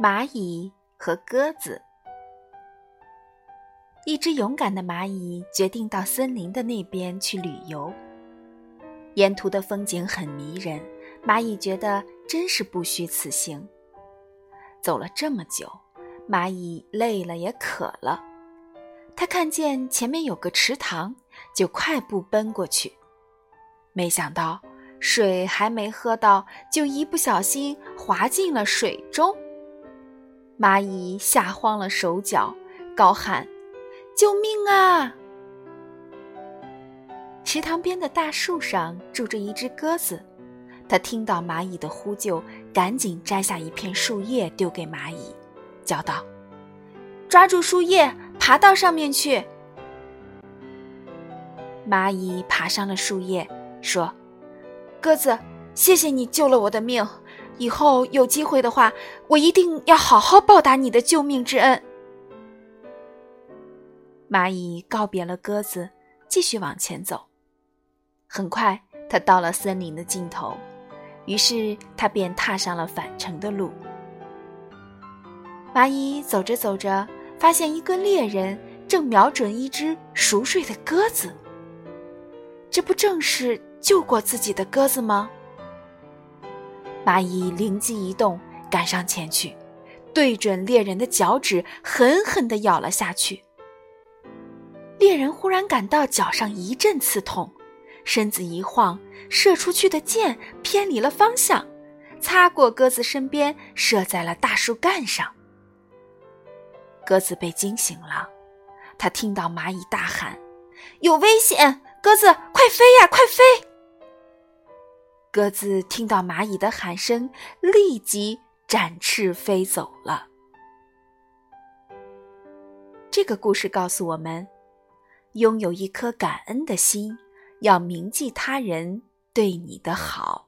蚂蚁和鸽子。一只勇敢的蚂蚁决定到森林的那边去旅游。沿途的风景很迷人，蚂蚁觉得真是不虚此行。走了这么久，蚂蚁累了也渴了。它看见前面有个池塘，就快步奔过去。没想到水还没喝到，就一不小心滑进了水中。蚂蚁吓慌了手脚，高喊：“救命啊！”池塘边的大树上住着一只鸽子，它听到蚂蚁的呼救，赶紧摘下一片树叶丢给蚂蚁，叫道：“抓住树叶，爬到上面去。”蚂蚁爬上了树叶，说：“鸽子，谢谢你救了我的命。”以后有机会的话，我一定要好好报答你的救命之恩。蚂蚁告别了鸽子，继续往前走。很快，它到了森林的尽头，于是它便踏上了返程的路。蚂蚁走着走着，发现一个猎人正瞄准一只熟睡的鸽子。这不正是救过自己的鸽子吗？蚂蚁灵机一动，赶上前去，对准猎人的脚趾狠狠地咬了下去。猎人忽然感到脚上一阵刺痛，身子一晃，射出去的箭偏离了方向，擦过鸽子身边，射在了大树干上。鸽子被惊醒了，它听到蚂蚁大喊：“有危险！鸽子，快飞呀，快飞！”鸽子听到蚂蚁的喊声，立即展翅飞走了。这个故事告诉我们，拥有一颗感恩的心，要铭记他人对你的好。